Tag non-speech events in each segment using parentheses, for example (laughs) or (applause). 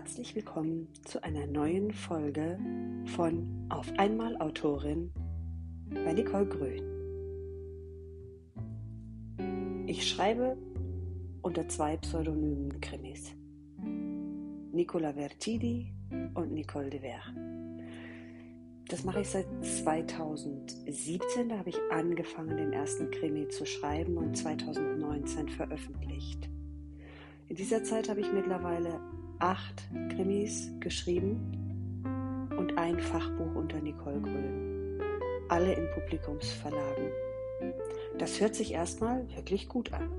herzlich willkommen zu einer neuen Folge von Auf einmal Autorin bei Nicole Grün. Ich schreibe unter zwei Pseudonymen Krimis. Nicola Vertidi und Nicole de Ver. Das mache ich seit 2017. Da habe ich angefangen, den ersten Krimi zu schreiben und 2019 veröffentlicht. In dieser Zeit habe ich mittlerweile acht Krimis geschrieben und ein Fachbuch unter Nicole Grün. Alle in Publikumsverlagen. Das hört sich erstmal wirklich gut an.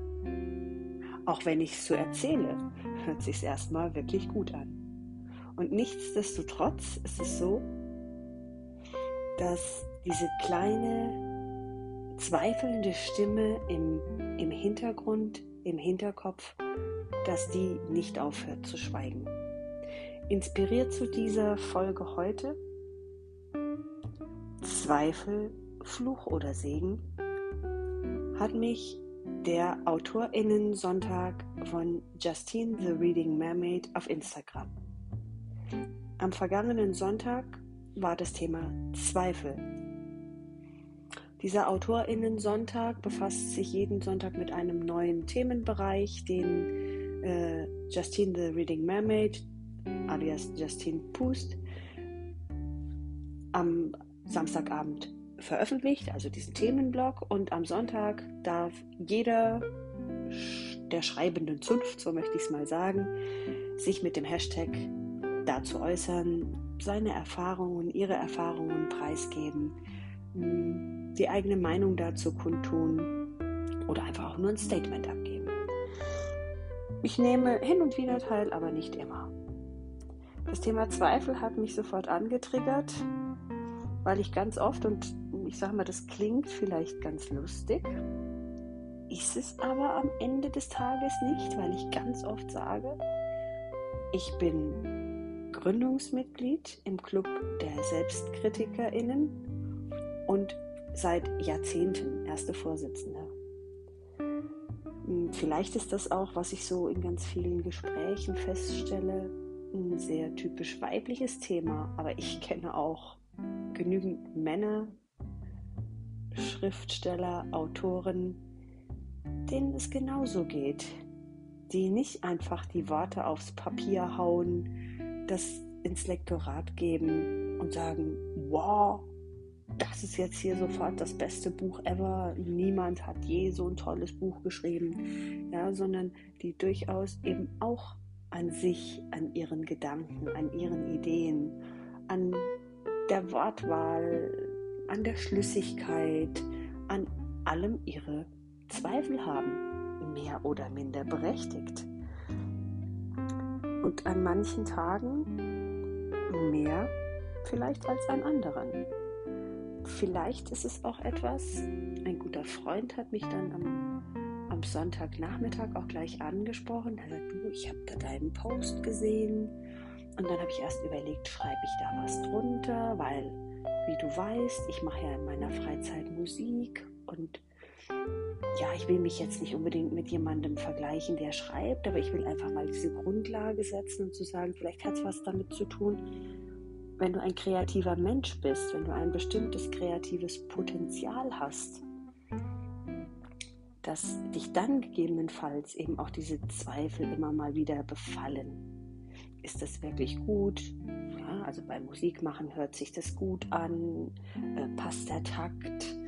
Auch wenn ich es so erzähle, (laughs) hört sich erstmal wirklich gut an. Und nichtsdestotrotz ist es so, dass diese kleine, zweifelnde Stimme im, im Hintergrund, im Hinterkopf dass die nicht aufhört zu schweigen. Inspiriert zu dieser Folge heute Zweifel, Fluch oder Segen hat mich der Autorinnen-Sonntag von Justine the Reading Mermaid auf Instagram. Am vergangenen Sonntag war das Thema Zweifel. Dieser Autorinnen-Sonntag befasst sich jeden Sonntag mit einem neuen Themenbereich, den äh, Justine the Reading Mermaid, alias Justine Pust, am Samstagabend veröffentlicht, also diesen Themenblock. Und am Sonntag darf jeder der schreibenden Zunft, so möchte ich es mal sagen, sich mit dem Hashtag dazu äußern, seine Erfahrungen, ihre Erfahrungen preisgeben, die eigene Meinung dazu kundtun oder einfach auch nur ein Statement abgeben. Ich nehme hin und wieder teil, aber nicht immer. Das Thema Zweifel hat mich sofort angetriggert, weil ich ganz oft, und ich sage mal, das klingt vielleicht ganz lustig, ist es aber am Ende des Tages nicht, weil ich ganz oft sage, ich bin Gründungsmitglied im Club der SelbstkritikerInnen und seit Jahrzehnten erste Vorsitzende. Hm, vielleicht ist das auch, was ich so in ganz vielen Gesprächen feststelle, ein sehr typisch weibliches Thema, aber ich kenne auch genügend Männer, Schriftsteller, Autoren, denen es genauso geht, die nicht einfach die Worte aufs Papier hauen, das ins Lektorat geben und sagen, wow, das ist jetzt hier sofort das beste Buch ever. Niemand hat je so ein tolles Buch geschrieben, ja, sondern die durchaus eben auch an sich, an ihren Gedanken, an ihren Ideen, an der Wortwahl, an der Schlüssigkeit, an allem ihre Zweifel haben, mehr oder minder berechtigt. Und an manchen Tagen mehr vielleicht als an anderen vielleicht ist es auch etwas, ein guter Freund hat mich dann am, am Sonntagnachmittag auch gleich angesprochen. Er sagt, du, ich habe da deinen Post gesehen. Und dann habe ich erst überlegt, schreibe ich da was drunter, weil, wie du weißt, ich mache ja in meiner Freizeit Musik und ja, ich will mich jetzt nicht unbedingt mit jemandem vergleichen, der schreibt, aber ich will einfach mal diese Grundlage setzen und zu sagen, vielleicht hat es was damit zu tun, wenn du ein kreativer Mensch bist, wenn du ein bestimmtes kreatives Potenzial hast, dass dich dann gegebenenfalls eben auch diese Zweifel immer mal wieder befallen. Ist das wirklich gut? Ja, also beim Musikmachen hört sich das gut an? Äh, passt der Takt?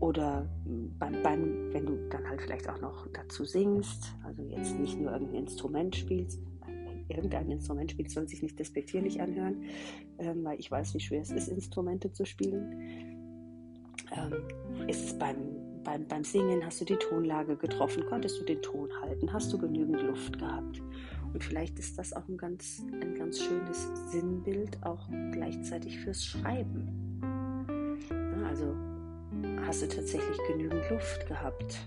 Oder beim, beim, wenn du dann halt vielleicht auch noch dazu singst, also jetzt nicht nur irgendein Instrument spielst, irgendein Instrument spielt, soll sich nicht despektierlich anhören, ähm, weil ich weiß, wie schwer es ist, Instrumente zu spielen. Ähm, ist es beim, beim, beim Singen, hast du die Tonlage getroffen, konntest du den Ton halten, hast du genügend Luft gehabt? Und vielleicht ist das auch ein ganz, ein ganz schönes Sinnbild, auch gleichzeitig fürs Schreiben. Also hast du tatsächlich genügend Luft gehabt?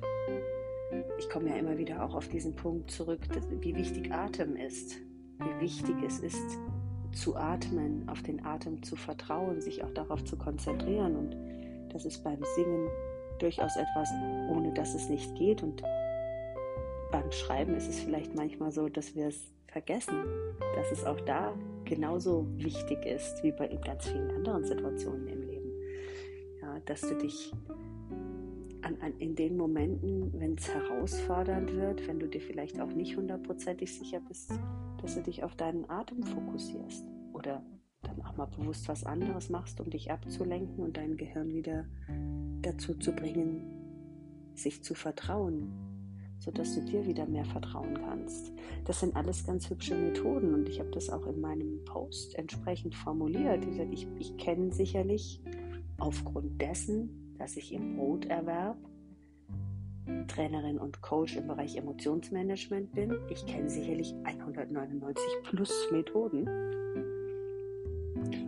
Ich komme ja immer wieder auch auf diesen Punkt zurück, dass, wie wichtig Atem ist wie wichtig es ist, zu atmen, auf den Atem zu vertrauen, sich auch darauf zu konzentrieren. Und das ist beim Singen durchaus etwas, ohne dass es nicht geht. Und beim Schreiben ist es vielleicht manchmal so, dass wir es vergessen, dass es auch da genauso wichtig ist wie bei ganz vielen anderen Situationen im Leben. Ja, dass du dich an, an, in den Momenten, wenn es herausfordernd wird, wenn du dir vielleicht auch nicht hundertprozentig sicher bist, dass du dich auf deinen Atem fokussierst oder dann auch mal bewusst was anderes machst, um dich abzulenken und dein Gehirn wieder dazu zu bringen, sich zu vertrauen, sodass du dir wieder mehr vertrauen kannst. Das sind alles ganz hübsche Methoden und ich habe das auch in meinem Post entsprechend formuliert. Ich, ich, ich kenne sicherlich aufgrund dessen, dass ich im Broterwerb Trainerin und Coach im Bereich Emotionsmanagement bin. Ich kenne sicherlich 199 plus Methoden,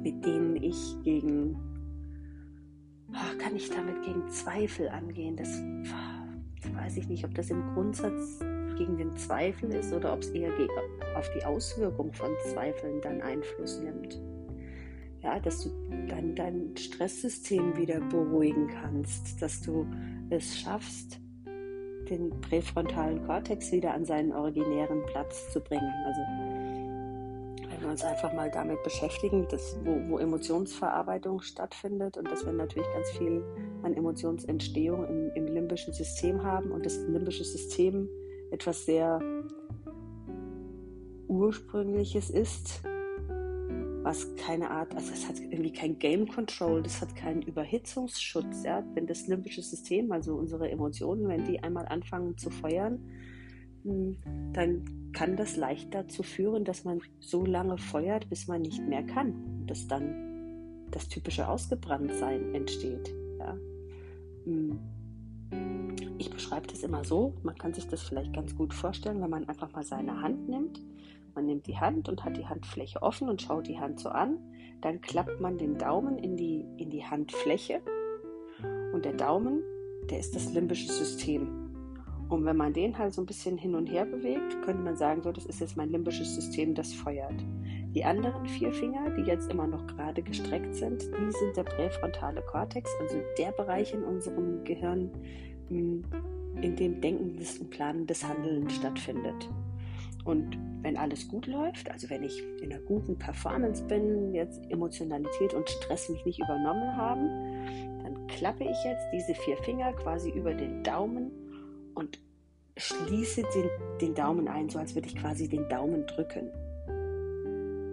mit denen ich gegen, ach, kann ich damit gegen Zweifel angehen? Das, das weiß ich nicht, ob das im Grundsatz gegen den Zweifel ist oder ob es eher auf die Auswirkung von Zweifeln dann Einfluss nimmt ja, dass du dein, dein Stresssystem wieder beruhigen kannst, dass du es schaffst, den präfrontalen Kortex wieder an seinen originären Platz zu bringen. Also wenn wir uns einfach mal damit beschäftigen, dass, wo, wo Emotionsverarbeitung stattfindet und dass wir natürlich ganz viel an Emotionsentstehung im, im limbischen System haben und das limbische System etwas sehr Ursprüngliches ist, was keine Art, also es hat irgendwie kein Game Control, das hat keinen Überhitzungsschutz. Ja? Wenn das limbische System, also unsere Emotionen, wenn die einmal anfangen zu feuern, hm, dann kann das leicht dazu führen, dass man so lange feuert, bis man nicht mehr kann. Dass dann das typische Ausgebranntsein entsteht. Ja? Hm. Ich beschreibe das immer so, man kann sich das vielleicht ganz gut vorstellen, wenn man einfach mal seine Hand nimmt man nimmt die Hand und hat die Handfläche offen und schaut die Hand so an. Dann klappt man den Daumen in die, in die Handfläche. Und der Daumen, der ist das limbische System. Und wenn man den halt so ein bisschen hin und her bewegt, könnte man sagen, so, das ist jetzt mein limbisches System, das feuert. Die anderen vier Finger, die jetzt immer noch gerade gestreckt sind, die sind der präfrontale Kortex, also der Bereich in unserem Gehirn, hm, in dem denkendes und planendes Handeln stattfindet. Und wenn alles gut läuft, also wenn ich in einer guten Performance bin, jetzt Emotionalität und Stress mich nicht übernommen haben, dann klappe ich jetzt diese vier Finger quasi über den Daumen und schließe den, den Daumen ein, so als würde ich quasi den Daumen drücken.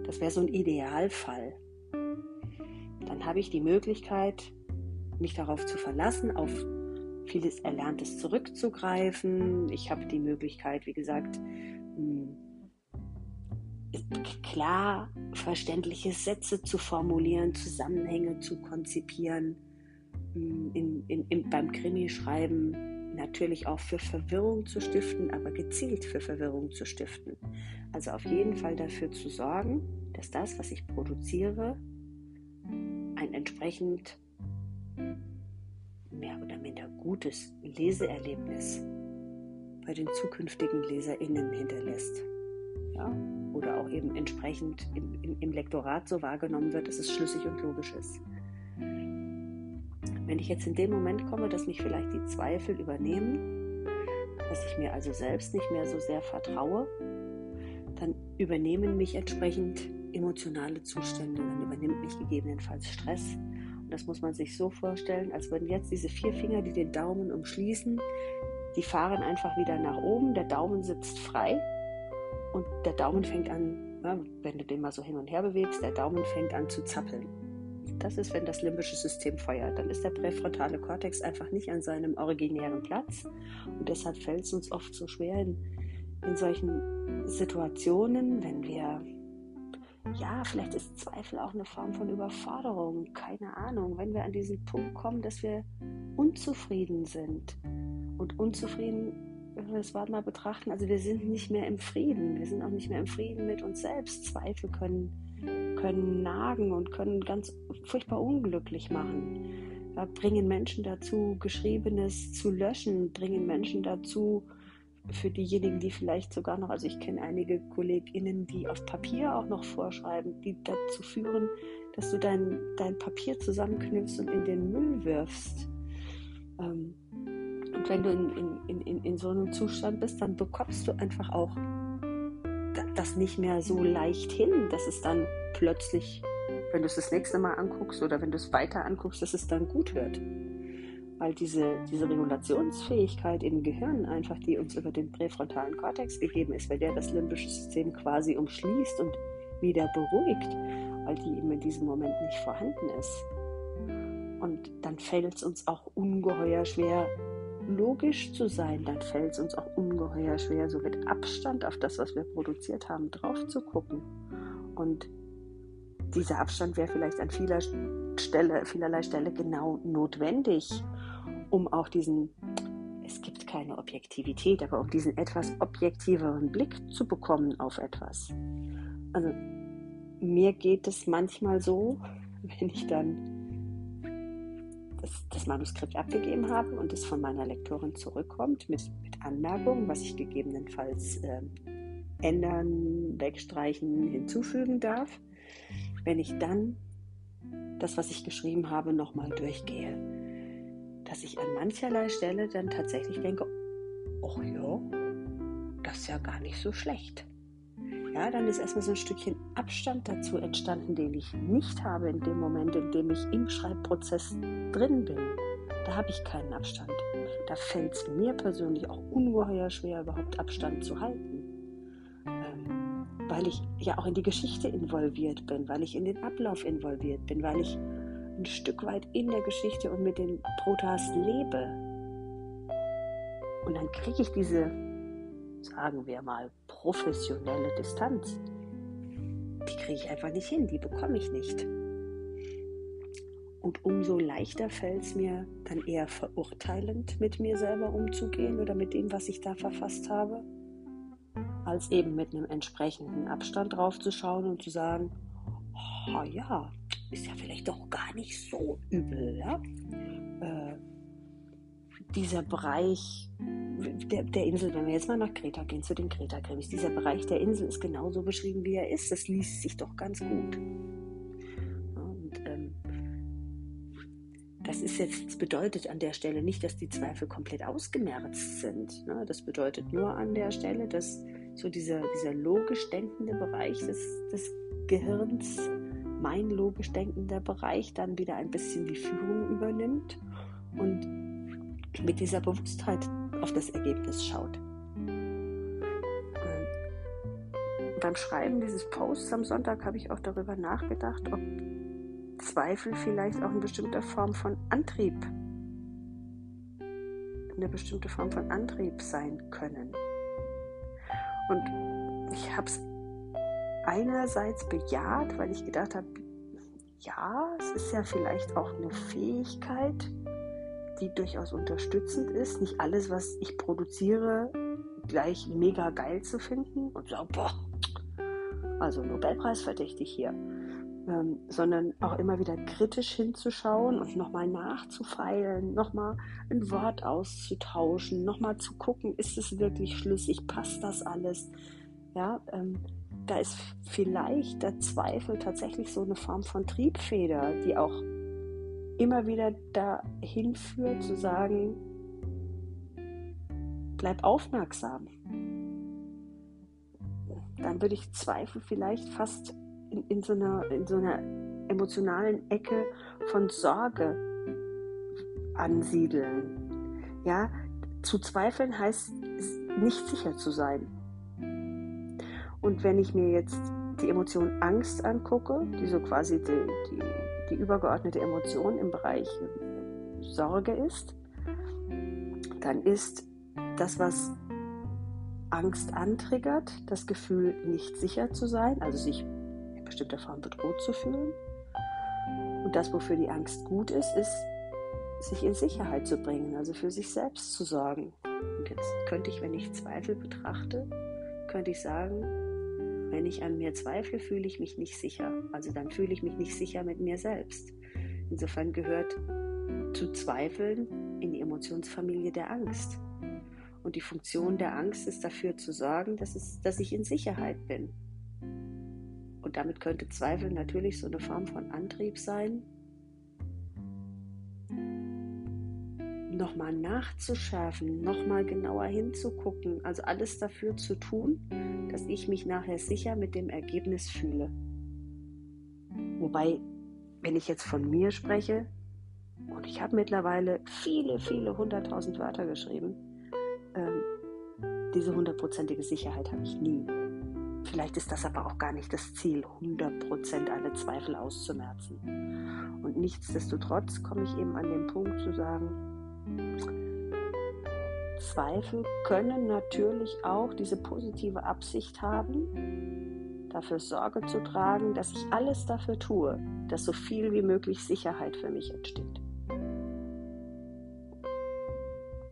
Das wäre so ein Idealfall. Dann habe ich die Möglichkeit, mich darauf zu verlassen, auf vieles Erlerntes zurückzugreifen. Ich habe die Möglichkeit, wie gesagt, klar verständliche Sätze zu formulieren, Zusammenhänge zu konzipieren, in, in, in, beim Krimi-Schreiben natürlich auch für Verwirrung zu stiften, aber gezielt für Verwirrung zu stiften. Also auf jeden Fall dafür zu sorgen, dass das, was ich produziere, ein entsprechend mehr oder minder gutes Leseerlebnis bei den zukünftigen LeserInnen hinterlässt. Ja? Oder auch eben entsprechend im, im, im Lektorat so wahrgenommen wird, dass es schlüssig und logisch ist. Wenn ich jetzt in dem Moment komme, dass mich vielleicht die Zweifel übernehmen, dass ich mir also selbst nicht mehr so sehr vertraue, dann übernehmen mich entsprechend emotionale Zustände, dann übernimmt mich gegebenenfalls Stress. Und das muss man sich so vorstellen, als würden jetzt diese vier Finger, die den Daumen umschließen, die fahren einfach wieder nach oben, der Daumen sitzt frei und der Daumen fängt an, ja, wenn du den mal so hin und her bewegst, der Daumen fängt an zu zappeln. Das ist, wenn das limbische System feuert. Dann ist der präfrontale Kortex einfach nicht an seinem originären Platz. Und deshalb fällt es uns oft so schwer in, in solchen Situationen, wenn wir, ja, vielleicht ist Zweifel auch eine Form von Überforderung, keine Ahnung, wenn wir an diesen Punkt kommen, dass wir unzufrieden sind und unzufrieden, wenn wir das Wort mal betrachten, also wir sind nicht mehr im Frieden. Wir sind auch nicht mehr im Frieden mit uns selbst. Zweifel können, können nagen und können ganz furchtbar unglücklich machen. Bringen Menschen dazu, Geschriebenes zu löschen, bringen Menschen dazu, für diejenigen, die vielleicht sogar noch, also ich kenne einige KollegInnen, die auf Papier auch noch vorschreiben, die dazu führen, dass du dein, dein Papier zusammenknüpfst und in den Müll wirfst. Ähm, und wenn du in, in, in, in so einem Zustand bist, dann bekommst du einfach auch das nicht mehr so leicht hin, dass es dann plötzlich, wenn du es das nächste Mal anguckst oder wenn du es weiter anguckst, dass es dann gut wird. Weil diese, diese Regulationsfähigkeit im Gehirn einfach, die uns über den präfrontalen Kortex gegeben ist, weil der das limbische System quasi umschließt und wieder beruhigt, weil die eben in diesem Moment nicht vorhanden ist. Und dann fällt es uns auch ungeheuer schwer, logisch zu sein. Dann fällt es uns auch ungeheuer schwer, so mit Abstand auf das, was wir produziert haben, drauf zu gucken. Und dieser Abstand wäre vielleicht an vieler Stelle, vielerlei Stelle genau notwendig, um auch diesen, es gibt keine Objektivität, aber um diesen etwas objektiveren Blick zu bekommen auf etwas. Also mir geht es manchmal so, (laughs) wenn ich dann das, Manuskript abgegeben habe und es von meiner Lektorin zurückkommt mit, mit Anmerkungen, was ich gegebenenfalls äh, ändern, wegstreichen, hinzufügen darf. Wenn ich dann das, was ich geschrieben habe, nochmal durchgehe, dass ich an mancherlei Stelle dann tatsächlich denke, ach ja, das ist ja gar nicht so schlecht. Ja, dann ist erstmal so ein Stückchen Abstand dazu entstanden, den ich nicht habe in dem Moment, in dem ich im Schreibprozess drin bin. Da habe ich keinen Abstand. Da fällt es mir persönlich auch ungeheuer schwer, überhaupt Abstand zu halten. Ähm, weil ich ja auch in die Geschichte involviert bin, weil ich in den Ablauf involviert bin, weil ich ein Stück weit in der Geschichte und mit den Protas lebe. Und dann kriege ich diese sagen wir mal, professionelle Distanz, die kriege ich einfach nicht hin, die bekomme ich nicht. Und umso leichter fällt es mir, dann eher verurteilend mit mir selber umzugehen oder mit dem, was ich da verfasst habe, als eben mit einem entsprechenden Abstand drauf zu schauen und zu sagen, oh ja, ist ja vielleicht doch gar nicht so übel. Ja? Äh, dieser Bereich der, der, Insel, wenn wir jetzt mal nach Kreta gehen, zu den Kreta-Krimis, dieser Bereich der Insel ist genauso beschrieben, wie er ist. Das liest sich doch ganz gut. Und ähm, das ist jetzt, das bedeutet an der Stelle nicht, dass die Zweifel komplett ausgemerzt sind. Ne? Das bedeutet nur an der Stelle, dass so dieser, dieser logisch denkende Bereich des, des Gehirns, mein logisch denkender Bereich, dann wieder ein bisschen die Führung übernimmt und mit dieser Bewusstheit auf das Ergebnis schaut. Ähm, beim Schreiben dieses Posts am Sonntag habe ich auch darüber nachgedacht, ob Zweifel vielleicht auch eine bestimmte Form von Antrieb, eine bestimmte Form von Antrieb sein können. Und ich habe es einerseits bejaht, weil ich gedacht habe, ja, es ist ja vielleicht auch eine Fähigkeit, die durchaus unterstützend ist. Nicht alles, was ich produziere, gleich mega geil zu finden und so, boah, also Nobelpreis verdächtig hier. Ähm, sondern auch immer wieder kritisch hinzuschauen und nochmal nachzufeilen, nochmal ein Wort auszutauschen, nochmal zu gucken, ist es wirklich schlüssig, passt das alles? Ja, ähm, da ist vielleicht der Zweifel tatsächlich so eine Form von Triebfeder, die auch immer wieder dahin führt, zu sagen, bleib aufmerksam. Dann würde ich Zweifel vielleicht fast in, in, so einer, in so einer emotionalen Ecke von Sorge ansiedeln. Ja, zu zweifeln heißt nicht sicher zu sein. Und wenn ich mir jetzt die Emotion Angst angucke, die so quasi die, die die übergeordnete Emotion im Bereich Sorge ist, dann ist das, was Angst antriggert, das Gefühl, nicht sicher zu sein, also sich in bestimmter Form bedroht zu fühlen. Und das, wofür die Angst gut ist, ist, sich in Sicherheit zu bringen, also für sich selbst zu sorgen. Und jetzt könnte ich, wenn ich Zweifel betrachte, könnte ich sagen, wenn ich an mir zweifle, fühle ich mich nicht sicher. Also dann fühle ich mich nicht sicher mit mir selbst. Insofern gehört zu zweifeln in die Emotionsfamilie der Angst. Und die Funktion der Angst ist dafür zu sorgen, dass, es, dass ich in Sicherheit bin. Und damit könnte Zweifel natürlich so eine Form von Antrieb sein, nochmal nachzuschärfen, nochmal genauer hinzugucken, also alles dafür zu tun, dass ich mich nachher sicher mit dem Ergebnis fühle. Wobei, wenn ich jetzt von mir spreche, und ich habe mittlerweile viele, viele hunderttausend Wörter geschrieben, ähm, diese hundertprozentige Sicherheit habe ich nie. Vielleicht ist das aber auch gar nicht das Ziel, 100% alle Zweifel auszumerzen. Und nichtsdestotrotz komme ich eben an den Punkt zu sagen, Zweifel können natürlich auch diese positive Absicht haben, dafür Sorge zu tragen, dass ich alles dafür tue, dass so viel wie möglich Sicherheit für mich entsteht.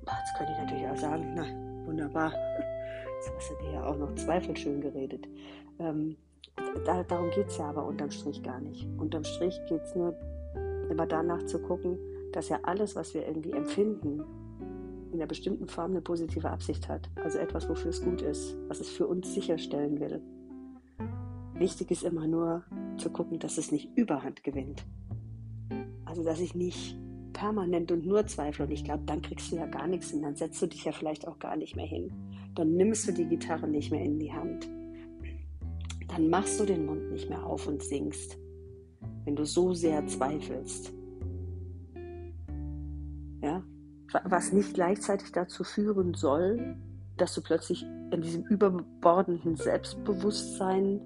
Jetzt könnte ich natürlich auch sagen, na, wunderbar, jetzt hast du dir ja auch noch Zweifel schön geredet. Ähm, da, darum geht es ja aber unterm Strich gar nicht. Unterm Strich geht es nur immer danach zu gucken, dass ja alles, was wir irgendwie empfinden, in einer bestimmten Form eine positive Absicht hat. Also etwas, wofür es gut ist, was es für uns sicherstellen will. Wichtig ist immer nur zu gucken, dass es nicht überhand gewinnt. Also dass ich nicht permanent und nur zweifle und ich glaube, dann kriegst du ja gar nichts hin, dann setzt du dich ja vielleicht auch gar nicht mehr hin. Dann nimmst du die Gitarre nicht mehr in die Hand. Dann machst du den Mund nicht mehr auf und singst, wenn du so sehr zweifelst. Ja, was nicht gleichzeitig dazu führen soll, dass du plötzlich in diesem überbordenden Selbstbewusstsein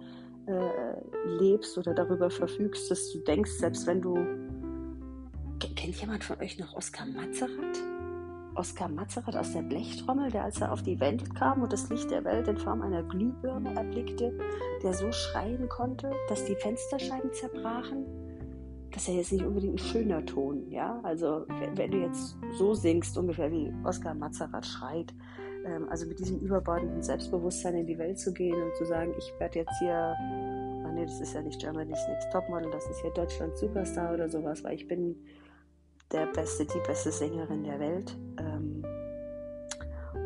äh, lebst oder darüber verfügst, dass du denkst, selbst wenn du Kennt jemand von euch noch Oskar Matzerath? Oskar Matzerath aus der Blechtrommel, der als er auf die Welt kam und das Licht der Welt in Form einer Glühbirne erblickte, der so schreien konnte, dass die Fensterscheiben zerbrachen. Das ist ja jetzt nicht unbedingt ein schöner Ton, ja. Also wenn du jetzt so singst, ungefähr wie Oskar Matzerath schreit, ähm, also mit diesem überbordenden Selbstbewusstsein in die Welt zu gehen und zu sagen, ich werde jetzt hier, ach nee, das ist ja nicht Germany's Next Topmodel, das ist hier Deutschland Superstar oder sowas, weil ich bin der beste, die beste Sängerin der Welt. Ähm,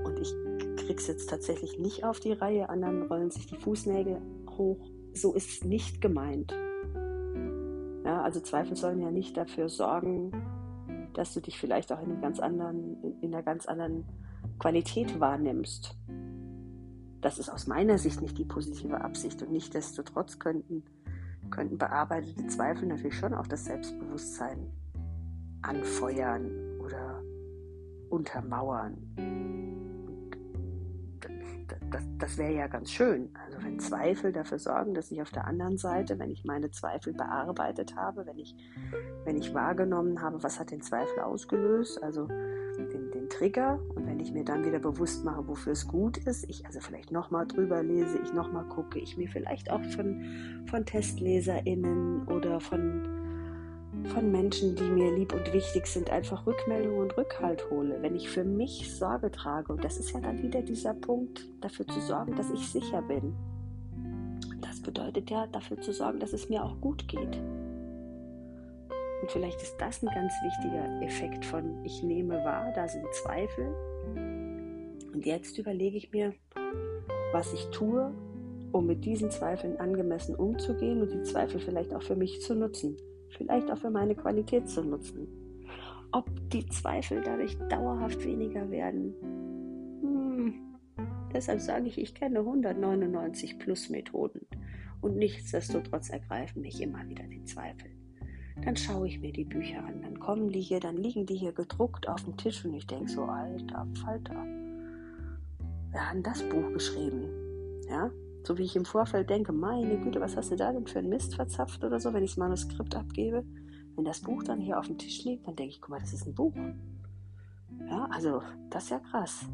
und ich krieg's jetzt tatsächlich nicht auf die Reihe. Anderen rollen sich die Fußnägel hoch. So ist es nicht gemeint. Also Zweifel sollen ja nicht dafür sorgen, dass du dich vielleicht auch in, einem ganz anderen, in einer ganz anderen Qualität wahrnimmst. Das ist aus meiner Sicht nicht die positive Absicht und nichtsdestotrotz könnten, könnten bearbeitete Zweifel natürlich schon auch das Selbstbewusstsein anfeuern oder untermauern. Das, das wäre ja ganz schön. Also wenn Zweifel dafür sorgen, dass ich auf der anderen Seite, wenn ich meine Zweifel bearbeitet habe, wenn ich, wenn ich wahrgenommen habe, was hat den Zweifel ausgelöst, also den, den Trigger, und wenn ich mir dann wieder bewusst mache, wofür es gut ist, ich also vielleicht nochmal drüber lese, ich nochmal gucke, ich mir vielleicht auch von, von TestleserInnen oder von von Menschen, die mir lieb und wichtig sind, einfach Rückmeldung und Rückhalt hole, wenn ich für mich Sorge trage. Und das ist ja dann wieder dieser Punkt, dafür zu sorgen, dass ich sicher bin. Das bedeutet ja, dafür zu sorgen, dass es mir auch gut geht. Und vielleicht ist das ein ganz wichtiger Effekt von, ich nehme wahr, da sind Zweifel. Und jetzt überlege ich mir, was ich tue, um mit diesen Zweifeln angemessen umzugehen und die Zweifel vielleicht auch für mich zu nutzen vielleicht auch für meine Qualität zu nutzen. Ob die Zweifel dadurch dauerhaft weniger werden? Hm. Deshalb sage ich, ich kenne 199 plus Methoden und nichtsdestotrotz ergreifen mich immer wieder die Zweifel. Dann schaue ich mir die Bücher an, dann kommen die hier, dann liegen die hier gedruckt auf dem Tisch und ich denke so, alter Falter, wer hat denn das Buch geschrieben? Ja, so wie ich im Vorfeld denke, meine Güte, was hast du da denn für ein Mist verzapft oder so, wenn ich das Manuskript abgebe. Wenn das Buch dann hier auf dem Tisch liegt, dann denke ich, guck mal, das ist ein Buch. Ja, also das ist ja krass.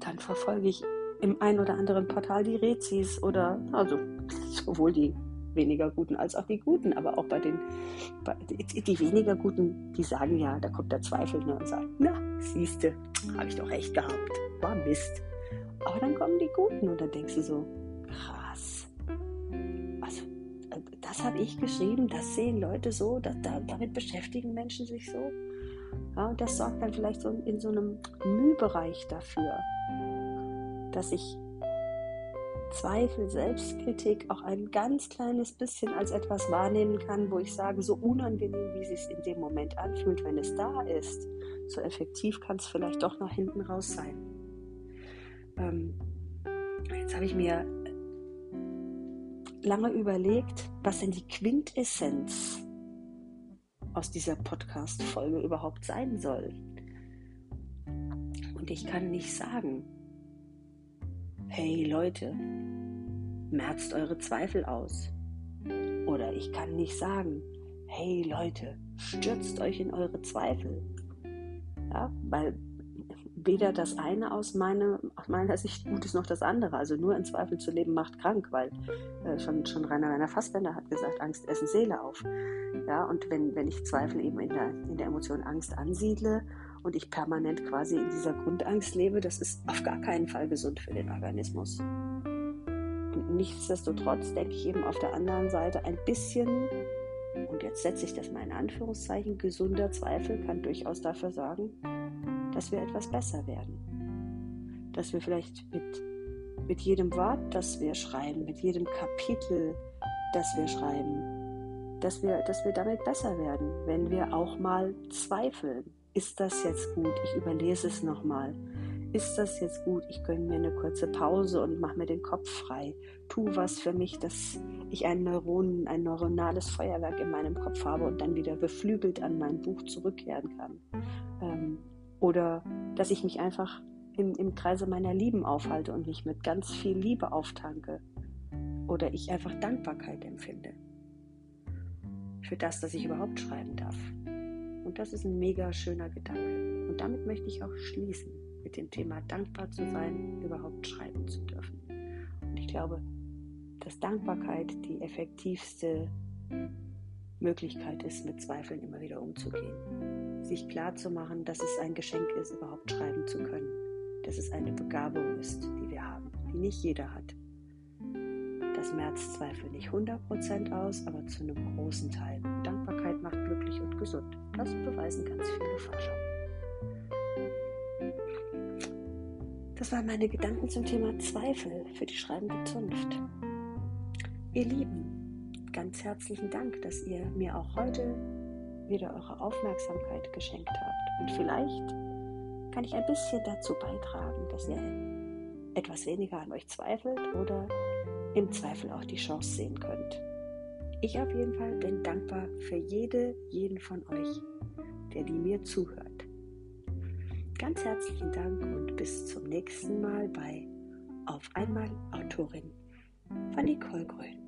Dann verfolge ich im ein oder anderen Portal die Rezis oder also (laughs) sowohl die weniger guten als auch die guten, aber auch bei den bei, die, die, weniger guten, die sagen ja, da kommt der Zweifel ne, und sagt, na, siehste, habe ich doch recht gehabt, war Mist. Aber dann kommen die Guten und dann denkst du so, krass. Also, äh, das habe ich geschrieben, das sehen Leute so, da, da, damit beschäftigen Menschen sich so. Ja, und das sorgt dann vielleicht so in so einem Mühbereich dafür, dass ich Zweifel, Selbstkritik auch ein ganz kleines bisschen als etwas wahrnehmen kann, wo ich sage, so unangenehm, wie es sich in dem Moment anfühlt, wenn es da ist, so effektiv kann es vielleicht doch nach hinten raus sein. Ähm, jetzt habe ich mir lange überlegt, was denn die Quintessenz aus dieser Podcast-Folge überhaupt sein soll. Und ich kann nicht sagen, hey Leute, merzt eure Zweifel aus. Oder ich kann nicht sagen, hey Leute, stürzt euch in eure Zweifel. Ja, weil weder das eine aus, meine, aus meiner (laughs) Sicht gut ist noch das andere. Also nur in Zweifel zu leben macht krank, weil äh, schon, schon Rainer Werner Fassbender hat gesagt, Angst essen Seele auf. Ja, und wenn, wenn ich Zweifel eben in der, in der Emotion Angst ansiedle und ich permanent quasi in dieser Grundangst lebe, das ist auf gar keinen Fall gesund für den Organismus. Und nichtsdestotrotz denke ich eben auf der anderen Seite ein bisschen, und jetzt setze ich das mal in Anführungszeichen, gesunder Zweifel kann durchaus dafür sorgen, dass wir etwas besser werden. Dass wir vielleicht mit, mit jedem Wort, das wir schreiben, mit jedem Kapitel, das wir schreiben, dass wir, dass wir damit besser werden, wenn wir auch mal zweifeln ist das jetzt gut? Ich überlese es nochmal. Ist das jetzt gut? Ich gönne mir eine kurze Pause und mache mir den Kopf frei. Tu was für mich, dass ich ein Neuronen, ein neuronales Feuerwerk in meinem Kopf habe und dann wieder beflügelt an mein Buch zurückkehren kann. Ähm, oder dass ich mich einfach im, im Kreise meiner Lieben aufhalte und mich mit ganz viel Liebe auftanke. Oder ich einfach Dankbarkeit empfinde für das, dass ich überhaupt schreiben darf. Und das ist ein mega schöner Gedanke. Und damit möchte ich auch schließen, mit dem Thema dankbar zu sein, überhaupt schreiben zu dürfen. Und ich glaube, dass Dankbarkeit die effektivste Möglichkeit ist, mit Zweifeln immer wieder umzugehen. Sich klar zu machen, dass es ein Geschenk ist, überhaupt schreiben zu können. Dass es eine Begabung ist, die wir haben, die nicht jeder hat. Das merzt Zweifel nicht 100% aus, aber zu einem großen Teil. Dankbarkeit macht glücklich und gesund. Das beweisen ganz viele Forscher. Das waren meine Gedanken zum Thema Zweifel für die schreibende Zunft. Ihr Lieben, ganz herzlichen Dank, dass ihr mir auch heute wieder eure Aufmerksamkeit geschenkt habt. Und vielleicht kann ich ein bisschen dazu beitragen, dass ihr etwas weniger an euch zweifelt oder im Zweifel auch die Chance sehen könnt. Ich auf jeden Fall bin dankbar für jede, jeden von euch, der die mir zuhört. Ganz herzlichen Dank und bis zum nächsten Mal bei Auf einmal Autorin von Nicole Grün.